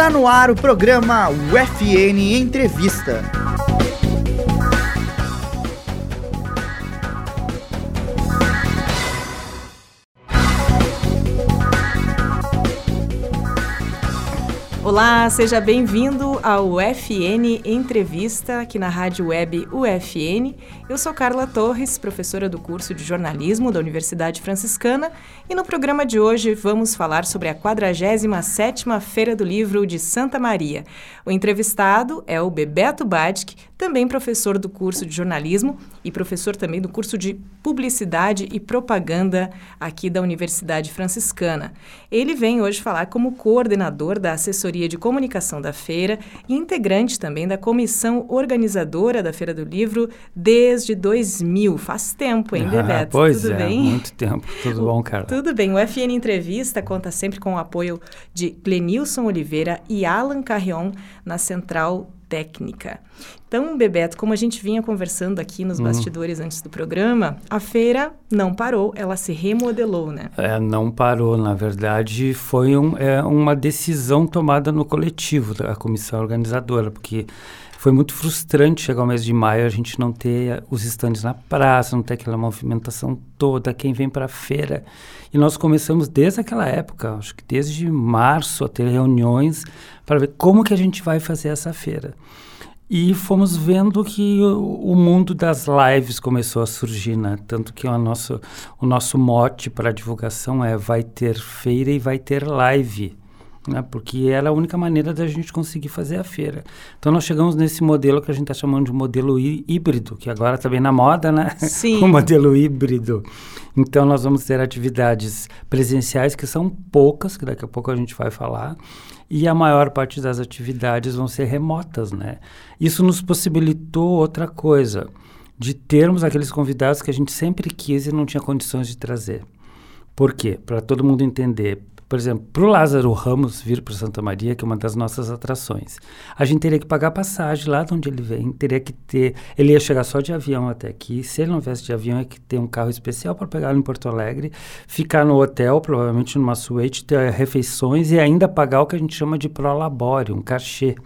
Tá no ar o programa UFN Entrevista. Olá, seja bem-vindo ao UFN Entrevista aqui na Rádio Web UFN. Eu sou Carla Torres, professora do curso de jornalismo da Universidade Franciscana, e no programa de hoje vamos falar sobre a 47ª Feira do Livro de Santa Maria. O entrevistado é o Bebeto Badk, também professor do curso de jornalismo e professor também do curso de publicidade e propaganda aqui da Universidade Franciscana. Ele vem hoje falar como coordenador da assessoria de comunicação da feira e integrante também da comissão organizadora da Feira do Livro desde 2000. Faz tempo, hein, ah, Bebeto? Pois Tudo é, bem? muito tempo. Tudo bom, cara? Tudo bem. O FN Entrevista conta sempre com o apoio de Glenilson Oliveira e Alan Carrion na central técnica. Então, Bebeto, como a gente vinha conversando aqui nos uhum. bastidores antes do programa, a feira não parou, ela se remodelou, né? É, não parou. Na verdade, foi um, é, uma decisão tomada no coletivo da comissão organizadora, porque foi muito frustrante chegar ao mês de maio a gente não ter os estandes na praça, não ter aquela movimentação toda, quem vem para a feira. E nós começamos desde aquela época, acho que desde março, a ter reuniões para ver como que a gente vai fazer essa feira. E fomos vendo que o, o, mundo das lives começou a surgir, né? Tanto que o nosso, o nosso mote para divulgação é vai ter feira e vai ter live né? porque era a única maneira da gente conseguir fazer a feira. Então nós chegamos nesse modelo que a gente está chamando de modelo híbrido, que agora está bem na moda, né? Sim. o modelo híbrido. Então nós vamos ter atividades presenciais que são poucas, que daqui a pouco a gente vai falar, e a maior parte das atividades vão ser remotas, né? Isso nos possibilitou outra coisa, de termos aqueles convidados que a gente sempre quis e não tinha condições de trazer. Por quê? Para todo mundo entender. Por exemplo, para o Lázaro Ramos vir para Santa Maria, que é uma das nossas atrações, a gente teria que pagar passagem lá de onde ele vem, teria que ter. Ele ia chegar só de avião até aqui. Se ele não viesse de avião, é que ter um carro especial para pegá-lo em Porto Alegre, ficar no hotel, provavelmente numa suíte, ter refeições e ainda pagar o que a gente chama de prolabore, um cachê.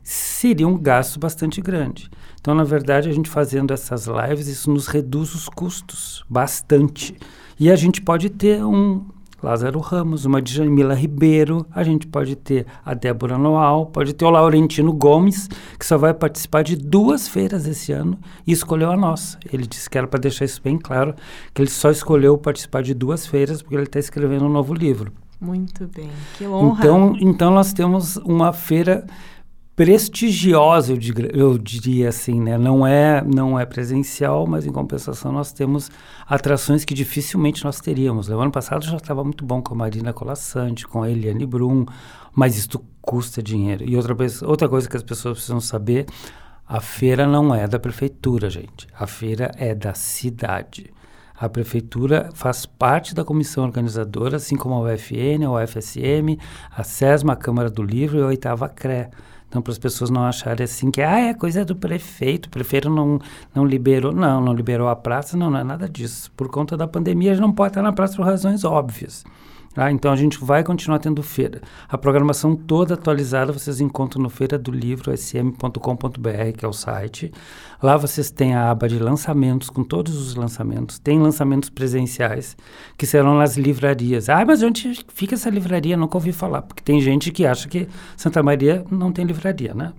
Seria um gasto bastante grande. Então, na verdade, a gente fazendo essas lives, isso nos reduz os custos bastante. E a gente pode ter um Lázaro Ramos, uma Djamila Ribeiro, a gente pode ter a Débora Noal, pode ter o Laurentino Gomes, que só vai participar de duas feiras esse ano e escolheu a nossa. Ele disse que era para deixar isso bem claro, que ele só escolheu participar de duas feiras porque ele está escrevendo um novo livro. Muito bem, que honra. Então, então nós temos uma feira prestigiosa, eu, diria assim, né? Não é, não é presencial, mas em compensação nós temos atrações que dificilmente nós teríamos. O ano passado já estava muito bom com a Marina Colassante, com a Eliane Brum, mas isso custa dinheiro. E outra, outra coisa que as pessoas precisam saber, a feira não é da prefeitura, gente. A feira é da cidade. A prefeitura faz parte da comissão organizadora, assim como a UFN, a UFSM, a SESMA, a Câmara do Livro e a oitava CRE. Então, para as pessoas não acharem assim que ah, é coisa do prefeito, o prefeito não, não liberou. Não, não liberou a praça, não, não é nada disso. Por conta da pandemia, a gente não pode estar na praça por razões óbvias. Ah, então a gente vai continuar tendo feira. A programação toda atualizada vocês encontram no feira do livro sm.com.br, que é o site. Lá vocês têm a aba de lançamentos, com todos os lançamentos. Tem lançamentos presenciais, que serão nas livrarias. Ah, mas onde fica essa livraria? Nunca ouvi falar, porque tem gente que acha que Santa Maria não tem livraria, né?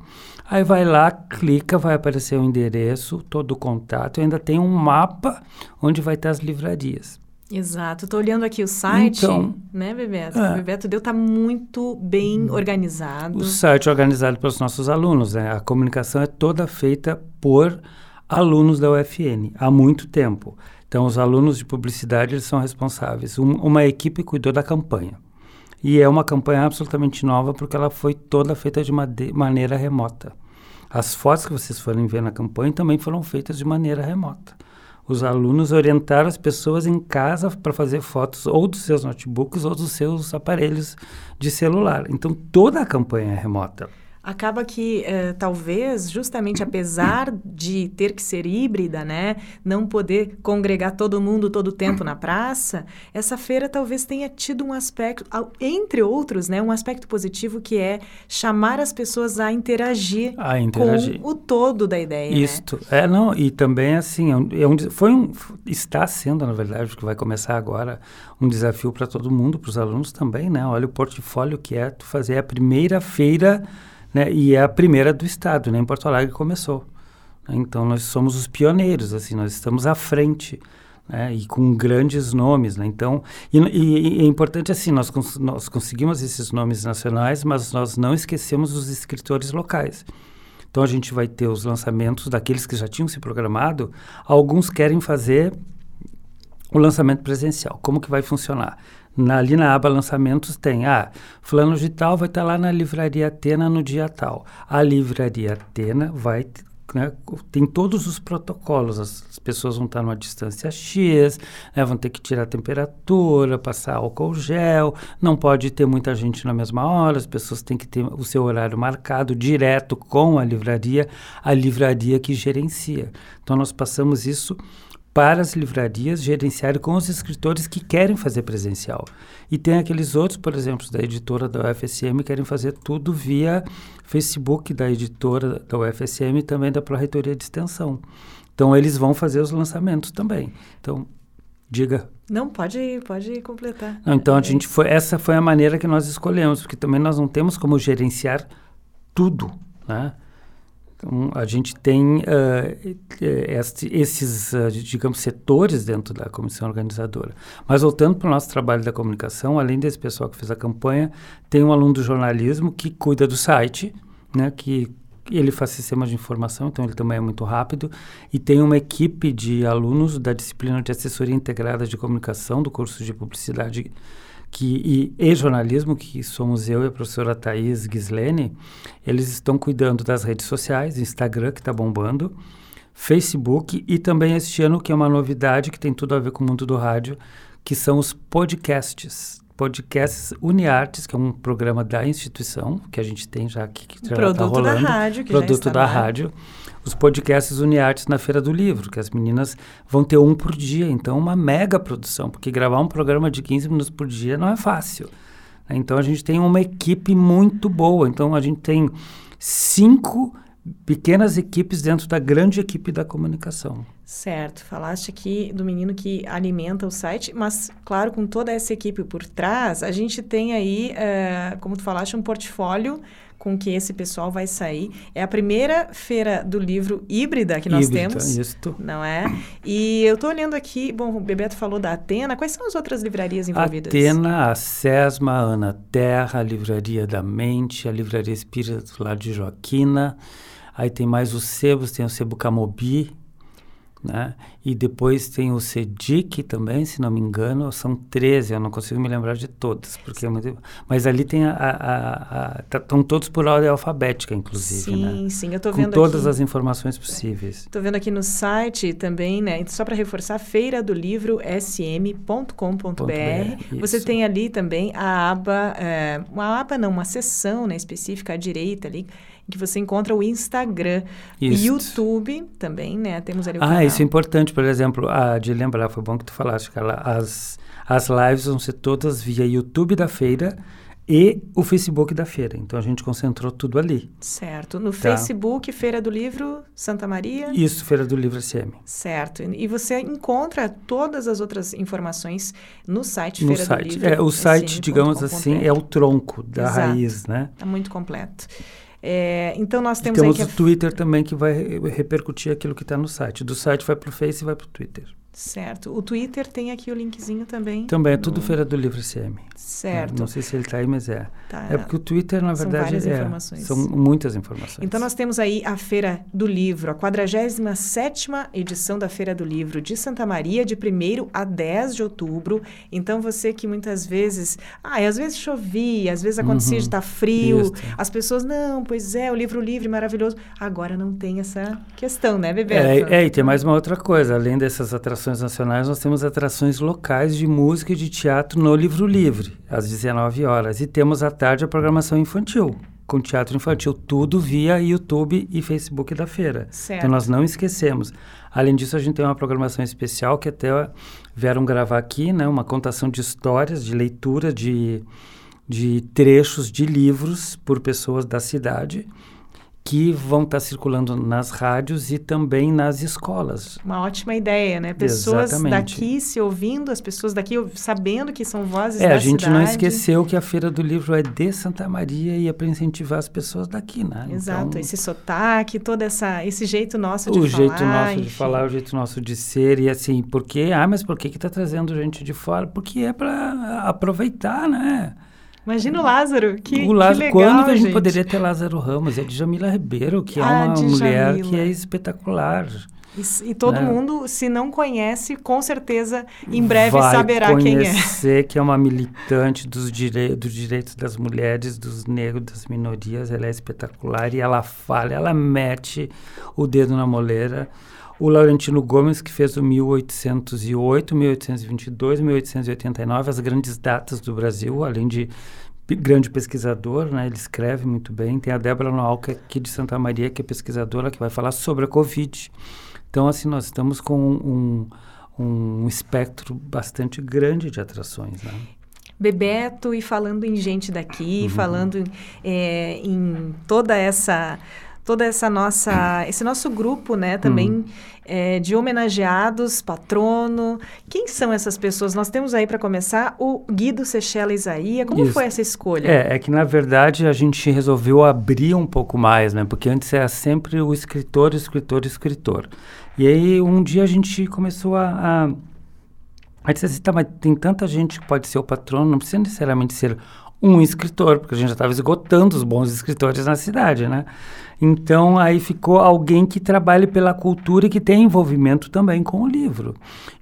Aí vai lá, clica, vai aparecer o endereço, todo o contato, ainda tem um mapa onde vai estar as livrarias. Exato. Estou olhando aqui o site, então, né, Bebeto? É. O Bebeto Deu está muito bem organizado. O site é organizado pelos nossos alunos. Né? A comunicação é toda feita por alunos da UFN há muito tempo. Então, os alunos de publicidade eles são responsáveis. Um, uma equipe cuidou da campanha. E é uma campanha absolutamente nova porque ela foi toda feita de, de maneira remota. As fotos que vocês forem ver na campanha também foram feitas de maneira remota os alunos orientaram as pessoas em casa para fazer fotos ou dos seus notebooks ou dos seus aparelhos de celular. Então, toda a campanha é remota. Acaba que eh, talvez justamente apesar de ter que ser híbrida, né, não poder congregar todo mundo todo o tempo na praça, essa feira talvez tenha tido um aspecto, entre outros, né, um aspecto positivo que é chamar as pessoas a interagir, a interagir. com o todo da ideia. Né? Isto né? é não e também assim é um, é um, foi um está sendo na verdade que vai começar agora um desafio para todo mundo, para os alunos também, né? Olha o portfólio que é tu fazer a primeira feira né? E é a primeira do estado, né? Em Porto Alegre começou. Né? Então nós somos os pioneiros, assim, nós estamos à frente. Né? E com grandes nomes, né? Então, e, e, e, é importante assim, nós, cons nós conseguimos esses nomes nacionais, mas nós não esquecemos os escritores locais. Então a gente vai ter os lançamentos daqueles que já tinham se programado. Alguns querem fazer o lançamento presencial. Como que vai funcionar? Na, ali na aba lançamentos tem, ah, fulano de tal vai estar tá lá na Livraria Atena no dia tal. A Livraria Atena vai, né, tem todos os protocolos, as, as, pessoas vão estar numa distância X, né, vão ter que tirar a temperatura, passar álcool gel, não pode ter muita gente na mesma hora, as pessoas têm que ter o seu horário marcado direto com a livraria, a livraria que gerencia. Então nós passamos isso para as livrarias gerenciarem com os escritores que querem fazer presencial. E tem aqueles outros, por exemplo, da editora da UFSM, que querem fazer tudo via Facebook da editora da UFSM e também da Pró-Reitoria de Extensão. Então, eles vão fazer os lançamentos também. Então, diga. Não, pode, pode completar. Não, então, a gente foi, essa foi a maneira que nós escolhemos, porque também nós não temos como gerenciar tudo, né? Então, a gente tem uh, este, esses, uh, digamos, setores dentro da comissão organizadora. Mas voltando para o nosso trabalho da comunicação, além desse pessoal que fez a campanha, tem um aluno do jornalismo que cuida do site, né, que ele faz sistemas de informação, então ele também é muito rápido, e tem uma equipe de alunos da disciplina de assessoria integrada de comunicação do curso de publicidade que, e, e, jornalismo, que somos eu e a professora Thais Gislene, eles estão cuidando das redes sociais, Instagram, que está bombando, Facebook e também este ano, que é uma novidade que tem tudo a ver com o mundo do rádio, que são os podcasts. Podcasts Uniartes, que é um programa da instituição, que a gente tem já aqui, que já está rolando. Produto da rádio, que Produto da rádio os podcasts Uniartes na Feira do Livro, que as meninas vão ter um por dia, então uma mega produção, porque gravar um programa de 15 minutos por dia não é fácil. Né? Então a gente tem uma equipe muito boa, então a gente tem cinco pequenas equipes dentro da grande equipe da comunicação. Certo, falaste aqui do menino que alimenta o site, mas claro, com toda essa equipe por trás, a gente tem aí, uh, como tu falaste, um portfólio com que esse pessoal vai sair. É a primeira feira do livro híbrida que nós híbrida, temos. Isto. Não é? E eu estou olhando aqui, bom, o Bebeto falou da Atena. Quais são as outras livrarias envolvidas? Atena, a Sesma, a Ana Terra, a Livraria da Mente, a Livraria Espírita do Lar de Joaquina. Aí tem mais os sebos, tem o Sebo Camobi, né? E depois tem o CEDIC também, se não me engano, são 13, eu não consigo me lembrar de todas, porque é muito... mas ali tem a, a, a, estão todos por ordem alfabética, inclusive, sim, né? Sim, eu estou vendo Com todas aqui, as informações possíveis. Estou vendo aqui no site também, né? Só para reforçar, feira do livro sm.com.br. Você tem ali também a aba, é, uma aba não, uma seção né, específica à direita ali, que você encontra o Instagram, Isso. YouTube também, né? Temos ali o Ah, canal. isso é importante, por exemplo, ah, de lembrar, foi bom que tu falaste, Carla, as, as lives vão ser todas via YouTube da feira e o Facebook da feira. Então a gente concentrou tudo ali. Certo. No tá. Facebook, Feira do Livro Santa Maria? Isso, Feira do Livro SM. Certo. E você encontra todas as outras informações no site no Feira site. do Livro. É, o site, digamos assim, é o tronco da Exato. raiz, né? É muito completo. É, então nós temos, temos aí o Twitter também que vai repercutir aquilo que está no site. Do site vai para o Face e vai para o Twitter. Certo. O Twitter tem aqui o linkzinho também. Também é tudo no... Feira do Livro CM. Certo. É, não sei se ele está aí, mas é. Tá. É porque o Twitter, na são verdade, várias é, informações. são muitas informações. Então nós temos aí a Feira do Livro, a 47ª edição da Feira do Livro de Santa Maria, de 1 a 10 de outubro. Então você que muitas vezes, ah, às vezes chovia, às vezes acontecia uhum. de estar tá frio, Isso. as pessoas, não, pois é, o livro livre maravilhoso. Agora não tem essa questão, né, Bebeto? É, é, e tem mais uma outra coisa, além dessas atrações nacionais, nós temos atrações locais de música e de teatro no Livro Livre, às 19 horas. E temos à tarde a programação infantil, com teatro infantil, tudo via YouTube e Facebook da feira. Certo. Então nós não esquecemos. Além disso, a gente tem uma programação especial que até vieram gravar aqui, né, uma contação de histórias, de leitura de, de trechos de livros por pessoas da cidade que vão estar tá circulando nas rádios e também nas escolas. Uma ótima ideia, né? Pessoas Exatamente. daqui se ouvindo, as pessoas daqui sabendo que são vozes é, da cidade. É, a gente cidade. não esqueceu que a Feira do Livro é de Santa Maria e é para incentivar as pessoas daqui, né? Exato, então, esse sotaque, todo essa, esse jeito nosso de o falar. O jeito nosso enfim. de falar, o jeito nosso de ser e assim, porque, ah, mas por que que está trazendo gente de fora? Porque é para aproveitar, né? Imagina o Lázaro, que, o Lázaro, que legal, Quando a gente poderia ter Lázaro Ramos? É de Jamila Ribeiro, que é ah, é uma mulher que é espetacular. E, e todo né? mundo, se não conhece, com certeza em breve Vai saberá quem é. conhecer que é uma militante dos, direi dos direitos das mulheres, dos negros, das minorias. Ela é espetacular e ela fala, ela mete o dedo na moleira. O Laurentino Gomes, que fez o 1808, 1822, 1889, as grandes datas do Brasil, além de grande pesquisador, né? Ele escreve muito bem. Tem a Débora Noal, que é aqui de Santa Maria, que é pesquisadora, que vai falar sobre a Covid. Então, assim, nós estamos com um, um espectro bastante grande de atrações, né? Bebeto, e falando em gente daqui, uhum. falando é, em toda essa toda essa nossa esse nosso grupo né também hum. é, de homenageados patrono quem são essas pessoas nós temos aí para começar o Guido Sechela Isaías como Isso. foi essa escolha é, é que na verdade a gente resolveu abrir um pouco mais né porque antes era sempre o escritor escritor escritor e aí um dia a gente começou a, a Aí disse assim, tá, mas tem tanta gente que pode ser o patrono, não precisa necessariamente ser um escritor, porque a gente já estava esgotando os bons escritores na cidade, né? Então aí ficou alguém que trabalhe pela cultura e que tem envolvimento também com o livro.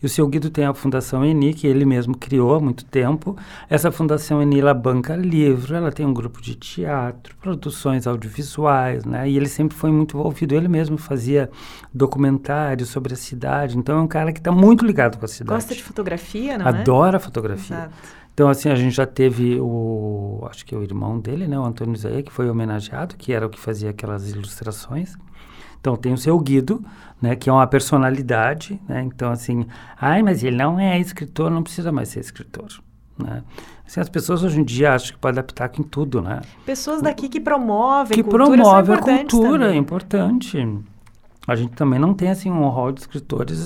E o seu Guido tem a Fundação Eni, que ele mesmo criou há muito tempo. Essa Fundação Eni, ela banca livro, ela tem um grupo de teatro, produções audiovisuais, né? E ele sempre foi muito envolvido. Ele mesmo fazia documentários sobre a cidade. Então é um cara que está muito ligado com a cidade. Gosta de fotografia, não Adora é? Adora fotografia. Exato. Então, assim, a gente já teve o, acho que o irmão dele, né, o Antônio Zé, que foi homenageado, que era o que fazia aquelas ilustrações. Então, tem o seu Guido, né, que é uma personalidade, né, então, assim, ai, mas ele não é escritor, não precisa mais ser escritor, né. Assim, as pessoas hoje em dia acham que pode adaptar em tudo, né. Pessoas daqui que promovem que cultura promove a cultura, também. é importante. A gente também não tem, assim, um rol de escritores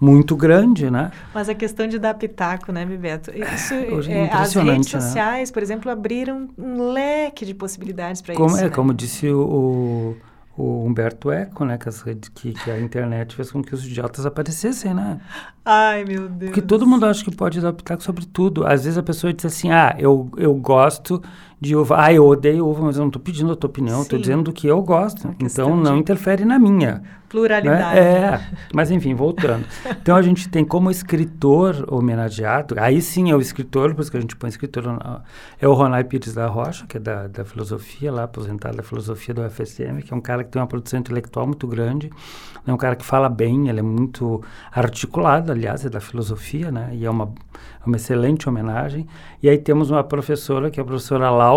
muito grande, né? Mas a questão de dar pitaco, né, Bebeto? Isso, é, é as redes né? sociais, né? por exemplo, abriram um leque de possibilidades para isso. É, né? como disse o, o Humberto Eco, né, que, as redes, que, que, a internet fez com que os idiotas aparecessem, né? Ai, meu Deus. Porque todo mundo acha que pode dar pitaco sobre tudo. Às vezes a pessoa diz assim, ah, eu, eu gosto de uva. Ah, eu odeio uva, mas eu não estou pedindo a tua opinião, estou dizendo do que eu gosto. Então não interfere na minha. Pluralidade. Né? É, mas enfim, voltando. então a gente tem como escritor homenageado, aí sim é o escritor, por isso que a gente põe escritor, é o Ronai Pires da Rocha, que é da, da filosofia, lá aposentado da filosofia do UFSM, que é um cara que tem uma produção intelectual muito grande, é um cara que fala bem, ele é muito articulado, aliás, é da filosofia, né? E é uma, uma excelente homenagem. E aí temos uma professora, que é a professora Laura,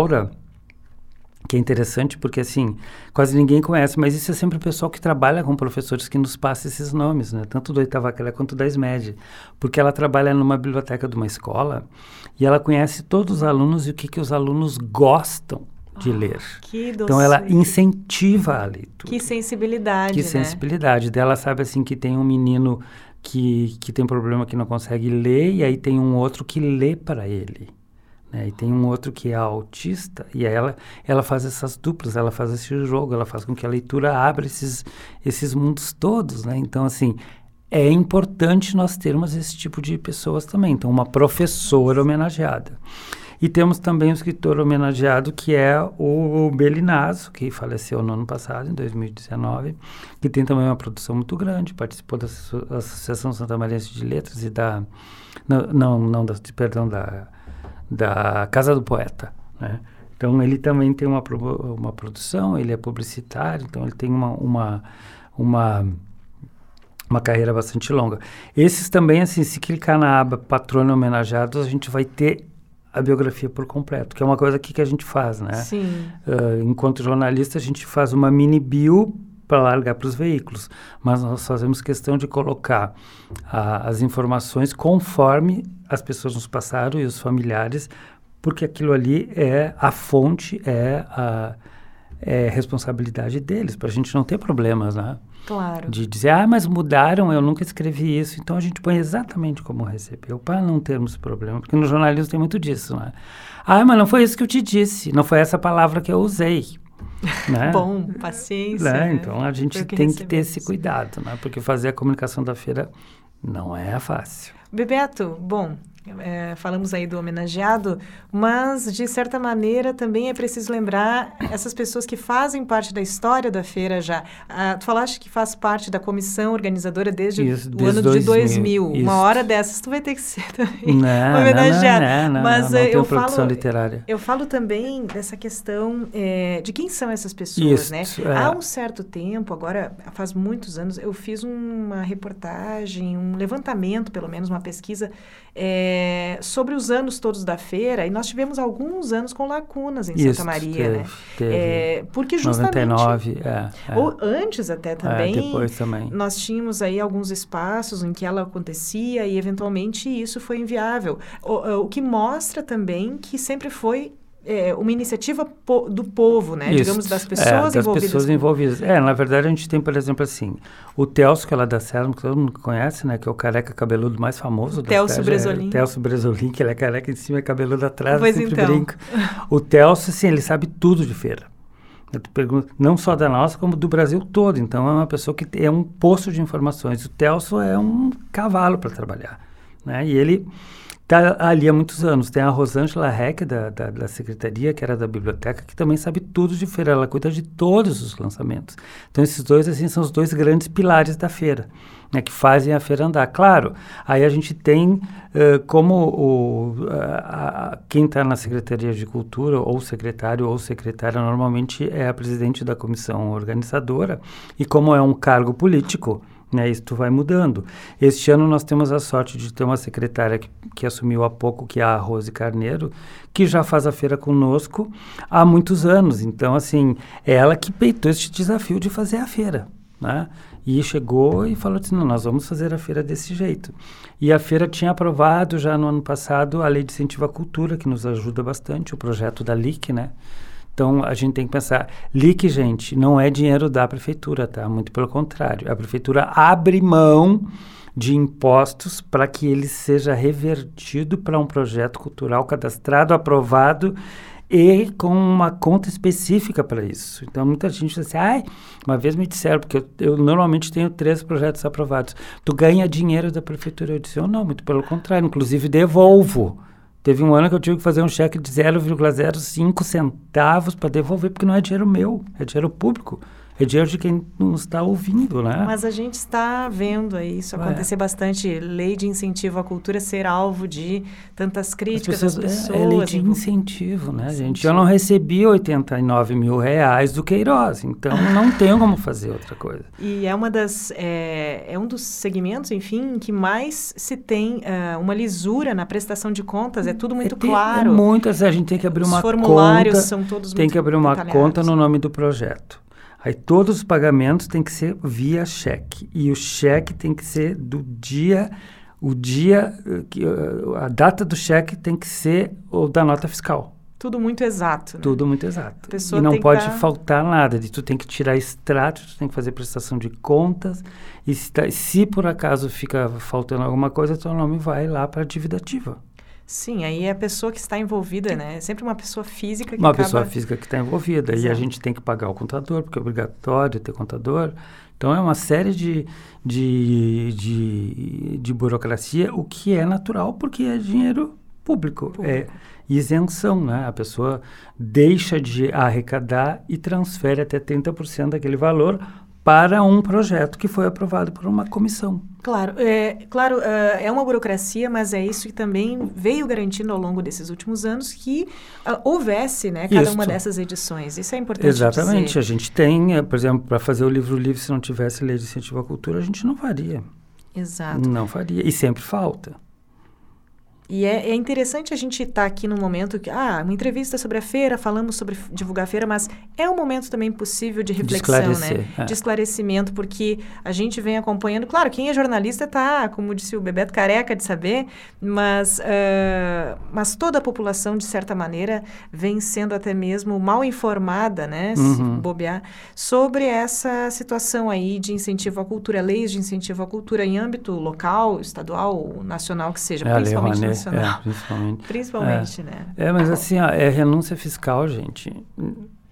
que é interessante porque, assim, quase ninguém conhece, mas isso é sempre o pessoal que trabalha com professores que nos passa esses nomes, né? Tanto do oitava Clé quanto da SMED. Porque ela trabalha numa biblioteca de uma escola e ela conhece todos os alunos e o que, que os alunos gostam de oh, ler. então ela incentiva a leitura. Que sensibilidade, Que né? sensibilidade. Dela sabe assim que tem um menino que, que tem problema que não consegue ler, e aí tem um outro que lê para ele. Né? E tem um outro que é autista, e ela, ela faz essas duplas, ela faz esse jogo, ela faz com que a leitura abra esses, esses mundos todos. Né? Então, assim, é importante nós termos esse tipo de pessoas também. Então, uma professora homenageada. E temos também o escritor homenageado, que é o Belinazo, que faleceu no ano passado, em 2019, que tem também uma produção muito grande, participou da Associação Santa Maria de Letras e da... Não, não, não da, perdão, da, da Casa do Poeta, né? Então, ele também tem uma, uma produção, ele é publicitário, então ele tem uma, uma, uma, uma carreira bastante longa. Esses também, assim, se clicar na aba Patrono Homenageados, a gente vai ter a biografia por completo, que é uma coisa que, que a gente faz, né? Sim. Uh, enquanto jornalista, a gente faz uma mini bio para largar para os veículos, mas nós fazemos questão de colocar as informações conforme as pessoas nos passaram e os familiares, porque aquilo ali é a fonte, é a é responsabilidade deles, para a gente não ter problemas, né? Claro. De dizer, ah, mas mudaram, eu nunca escrevi isso. Então a gente põe exatamente como recebeu, para não termos problema. Porque no jornalismo tem muito disso, né? Ah, mas não foi isso que eu te disse, não foi essa palavra que eu usei. Né? Bom, paciência. Né? Então a gente que tem que ter esse cuidado, né? Porque fazer a comunicação da feira não é fácil. Bebeto, bom, é, falamos aí do homenageado, mas de certa maneira também é preciso lembrar essas pessoas que fazem parte da história da feira já. Ah, tu falaste que faz parte da comissão organizadora desde isso, o desde ano 2000, de 2000. Isso. Uma hora dessas tu vai ter que ser também não, homenageado. Não, não, não, mas não, não eu falo, literária. Eu falo também dessa questão é, de quem são essas pessoas, isso, né? É. Há um certo tempo, agora faz muitos anos, eu fiz uma reportagem, um levantamento, pelo menos uma pesquisa é, sobre os anos todos da feira, e nós tivemos alguns anos com lacunas em Isso, Santa Maria, teve, né? Teve. É, porque justamente... 99, é, é. Ou antes até também, É, depois também. nós tínhamos aí alguns espaços em que ela acontecia e eventualmente isso foi inviável. O, o que mostra também que sempre foi é, uma iniciativa po do povo, né? Isso, Digamos, das pessoas é, das envolvidas. pessoas envolvidas. É, na verdade, a gente tem, por exemplo, assim, o Telso, que é lá da Selma, que todo mundo conhece, né? Que é o careca cabeludo mais famoso Telso cidade. Bresolim. É, Telso Bresolim, que ele é careca em cima e cabeludo atrás, Pois sempre então. brinca. O Telso, assim, ele sabe tudo de feira. Eu te pergunto, não só da nossa, como do Brasil todo. Então, é uma pessoa que é um poço de informações. O Telso é um cavalo para trabalhar, né? E ele está ali há muitos anos. Tem a Rosângela Heck, da, da, da, secretaria, que era da biblioteca, que também sabe tudo de feira. Ela cuida de todos os lançamentos. Então, esses dois, assim, são os dois grandes pilares da feira, né, que fazem a feira andar. Claro, aí a gente tem uh, como o, a, a, quem está na Secretaria de Cultura, ou secretário ou secretária, normalmente é a presidente da comissão organizadora, e como é um cargo político, né, isso vai mudando. Este ano nós temos a sorte de ter uma secretária que, que, assumiu há pouco, que é a Rose Carneiro, que já faz a feira conosco há muitos anos. Então, assim, é ela que peitou este desafio de fazer a feira, né? E chegou e falou assim, não, nós vamos fazer a feira desse jeito. E a feira tinha aprovado já no ano passado a Lei de Incentivo à Cultura, que nos ajuda bastante, o projeto da LIC, né? Então, a gente tem que pensar, LIC, gente, não é dinheiro da prefeitura, tá? Muito pelo contrário. A prefeitura abre mão de impostos para que ele seja revertido para um projeto cultural cadastrado, aprovado e com uma conta específica para isso. Então, muita gente diz assim, ai, uma vez me disseram, porque eu, eu, normalmente tenho três projetos aprovados, tu ganha dinheiro da prefeitura. Eu disse, não, muito pelo contrário, inclusive devolvo. Teve um ano que eu tive que fazer um cheque de 0,05 centavos para devolver, porque não é dinheiro meu, é dinheiro público. É dinheiro de quem nos está ouvindo, né? Mas a gente está vendo aí isso acontecer é. bastante. Lei de incentivo à cultura ser alvo de tantas críticas das pessoas. É, é lei de incentivo, né, incentivo. gente? Eu não recebi 89 mil reais do Queiroz, então não tenho como fazer outra coisa. E é uma das é, é um dos segmentos, enfim, em que mais se tem uh, uma lisura na prestação de contas. É tudo muito é, tem, claro. É muitas, a gente tem que abrir Os uma formulários conta. são todos Tem muito que abrir uma detalhados. conta no nome do projeto. Aí todos os pagamentos têm que ser via cheque. E o cheque tem que ser do dia, o dia, que, a data do cheque tem que ser o da nota fiscal. Tudo muito exato. Né? Tudo muito exato. E não pode tá... faltar nada. De, tu tem que tirar extrato, tu tem que fazer prestação de contas. E se, tá, se por acaso fica faltando alguma coisa, teu nome vai lá para a dívida ativa. Sim, aí é a pessoa que está envolvida, né? É sempre uma pessoa física que Uma acaba... pessoa física que está envolvida. Exato. E a gente tem que pagar o contador, porque é obrigatório ter contador. Então, é uma série de, de, de, de burocracia, o que é natural, porque é dinheiro público. público. É isenção, né? A pessoa deixa de arrecadar e transfere até 30% daquele valor para um projeto que foi aprovado por uma comissão. Claro, é, claro, uh, é uma burocracia, mas é isso que também veio garantindo ao longo desses últimos anos que uh, houvesse, né, cada Isto. uma dessas edições. Isso é importante Exatamente. Dizer. A gente tem, por exemplo, para fazer o livro livre, se não tivesse lei de incentivo à cultura, a gente não faria. Exato. Não faria. E sempre falta. E é, é, interessante a gente estar tá aqui no momento que, ah, uma entrevista sobre a feira, falamos sobre divulgar a feira, mas é um momento também possível de reflexão, de né? É. De esclarecimento, porque a gente vem acompanhando. Claro, quem é jornalista está, como disse o Bebeto, careca de saber, mas, uh, mas toda a população, de certa maneira, vem sendo até mesmo mal informada, né? Se uhum. bobear, sobre essa situação aí de incentivo à cultura, leis de incentivo à cultura em âmbito local, estadual, nacional, que seja, é, principalmente é, principalmente. principalmente, é. né? É, mas assim, ó, é renúncia fiscal, gente.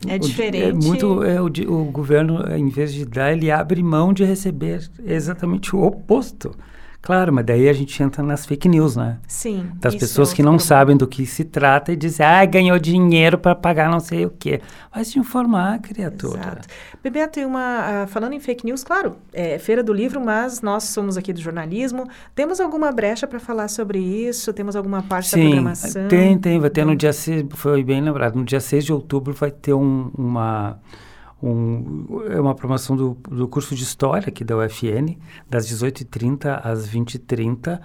É diferente. É muito, é, o, o governo, em vez de dar, ele abre mão de receber exatamente o oposto. Claro, mas daí a gente entra nas fake news, né? Sim. Das pessoas é que não problema. sabem do que se trata e dizem, ah, ganhou dinheiro para pagar não sei o quê. Vai se informar, criatura. Exato. Bebeto, tem uma. Uh, falando em fake news, claro, é Feira do Livro, mas nós somos aqui do jornalismo. Temos alguma brecha para falar sobre isso? Temos alguma parte Sim, da programação? Tem, tem. Vai ter no dia 6, foi bem lembrado, no dia 6 de outubro vai ter um, uma um, é uma promoção do, do curso de História aqui da UFN, das 18h30 às 20h30.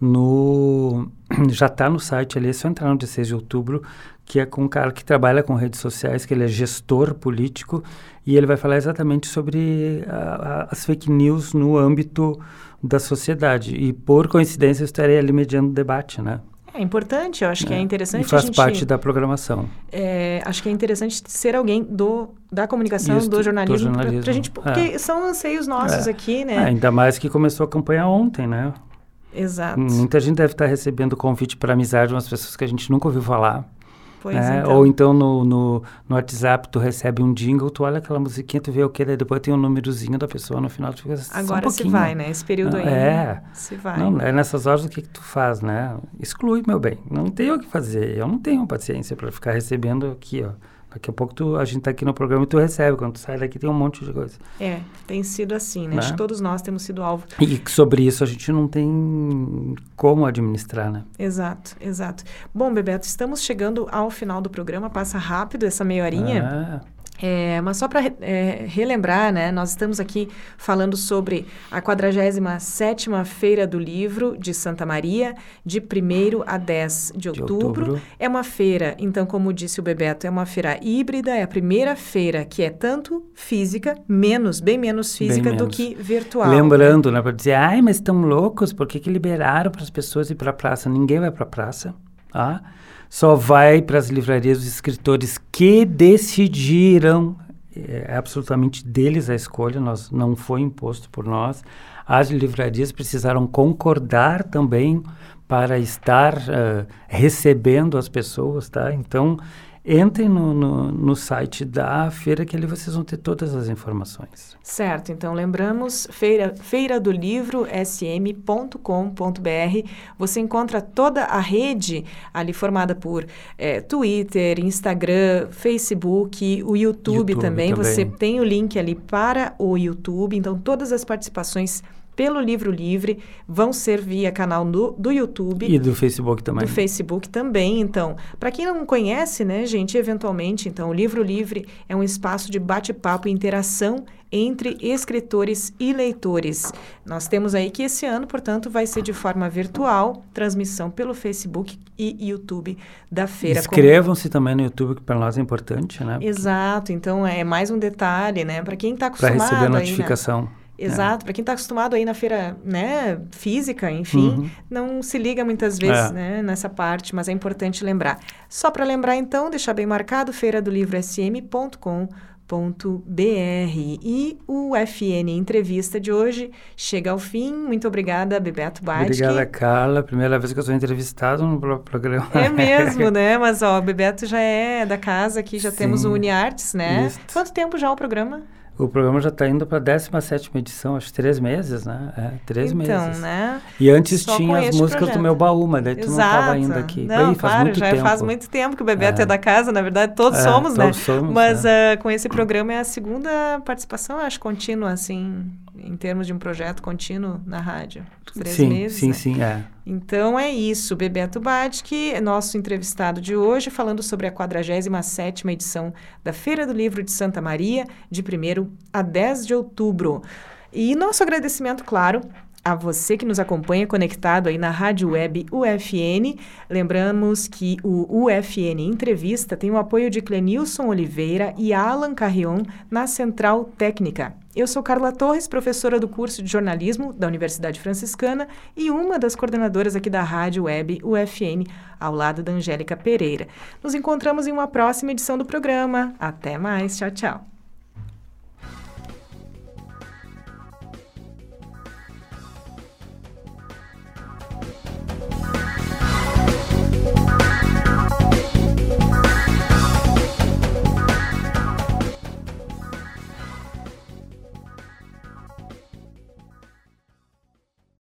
No, já está no site ali, é só entrar no 16 de outubro, que é com um cara que trabalha com redes sociais, que ele é gestor político, e ele vai falar exatamente sobre a, a, as fake news no âmbito da sociedade. E, por coincidência, eu estarei ali mediando o debate, né? É importante, eu acho que é, é interessante. E faz gente, parte da programação. É, acho que é interessante ser alguém do, da comunicação, Isso, do jornalismo, do jornalismo. Pra, pra gente, porque é. são anseios nossos é. aqui, né? É, ainda mais que começou a campanha ontem, né? Exato. Muita gente deve estar recebendo convite para amizade de umas pessoas que a gente nunca ouviu falar. Né? então. Ou então no, no, no, WhatsApp tu recebe um jingle, tu olha aquela musiquinha, tu vê o que, daí depois tem um númerozinho da pessoa no final, tu fica Agora um se vai, né? Esse período aí. É. Se vai. Não, é nessas horas o que, que tu faz, né? Exclui, meu bem. Não tem o que fazer. Eu não tenho paciência para ficar recebendo aqui, ó. Daqui a pouco tu, a gente está aqui no programa e tu recebe. Quando tu sai daqui tem um monte de coisa. É, tem sido assim, né? né? Acho que todos nós temos sido alvo. E sobre isso a gente não tem como administrar, né? Exato, exato. Bom, Bebeto, estamos chegando ao final do programa. Passa rápido essa meia horinha. Ah. É, mas só para é, relembrar, né, nós estamos aqui falando sobre a 47ª Feira do Livro de Santa Maria, de 1 a 10 de outubro. de outubro. É uma feira, então, como disse o Bebeto, é uma feira híbrida, é a primeira feira que é tanto física, menos, bem menos física bem menos. do que virtual. Lembrando, né, né para dizer, ai, mas estão loucos, por que, que liberaram para as pessoas ir para a praça? Ninguém vai para a praça, ah? Só vai para as livrarias dos escritores que decidiram, é absolutamente deles a escolha, nós, não foi imposto por nós. As livrarias precisaram concordar também para estar uh, recebendo as pessoas, tá? Então, entrem no, no, no, site da feira que ali vocês vão ter todas as informações. Certo, então lembramos, feira, feira do livro sm.com.br. Você encontra toda a rede ali formada por é, Twitter, Instagram, Facebook, o YouTube, YouTube também. também. Você tem o link ali para o YouTube, então todas as participações pelo Livro Livre, vão ser via canal do, do YouTube. E do Facebook também. Do Facebook também. Então, para quem não conhece, né, gente, eventualmente, então, o Livro Livre é um espaço de bate-papo e interação entre escritores e leitores. Nós temos aí que esse ano, portanto, vai ser de forma virtual, transmissão pelo Facebook e YouTube da feira. Inscrevam-se como... também no YouTube, que para nós é importante, né? Exato. Então, é mais um detalhe, né? Para quem está acostumado... Para receber a notificação. Aí, né? Exato, é. para quem está acostumado aí na feira, né, física, enfim, uhum. não se liga muitas vezes, é. né, nessa parte, mas é importante lembrar. Só para lembrar então, deixar bem marcado, feira do livro sm.com e o FN Entrevista de hoje chega ao fim. Muito obrigada, Bebeto Bate. Obrigada, Carla. Primeira vez que eu sou entrevistado no programa. É mesmo, né? Mas, ó, o Bebeto já é da casa aqui, já Sim. temos o UniArtes, né? Isso. Quanto tempo já o programa? O programa já está indo para a 17 edição, acho três meses, né? É, três então, meses. né? E antes Só tinha as músicas projeto. do meu baú, mas daí tu Exato. não estava ainda aqui. Não, Bem, faz muito já tempo. faz muito tempo que o Bebeto é. é da casa, na verdade, todos é, somos, né? todos né? Somos, mas uh, com esse programa é a segunda participação, acho, contínua, assim, em termos de um projeto contínuo na rádio. Três sim, meses. Sim, né? sim, é. Então é isso. Bebeto Badke, nosso entrevistado de hoje, falando sobre a 47 edição da Feira do Livro de Santa Maria, de 1 a 10 de outubro. E nosso agradecimento, claro, a você que nos acompanha conectado aí na Rádio Web UFN. Lembramos que o UFN Entrevista tem o apoio de Clenilson Oliveira e Alan Carrion na Central Técnica. Eu sou Carla Torres, professora do curso de jornalismo da Universidade Franciscana e uma das coordenadoras aqui da Rádio Web UFN, ao lado da Angélica Pereira. Nos encontramos em uma próxima edição do programa. Até mais, tchau, tchau.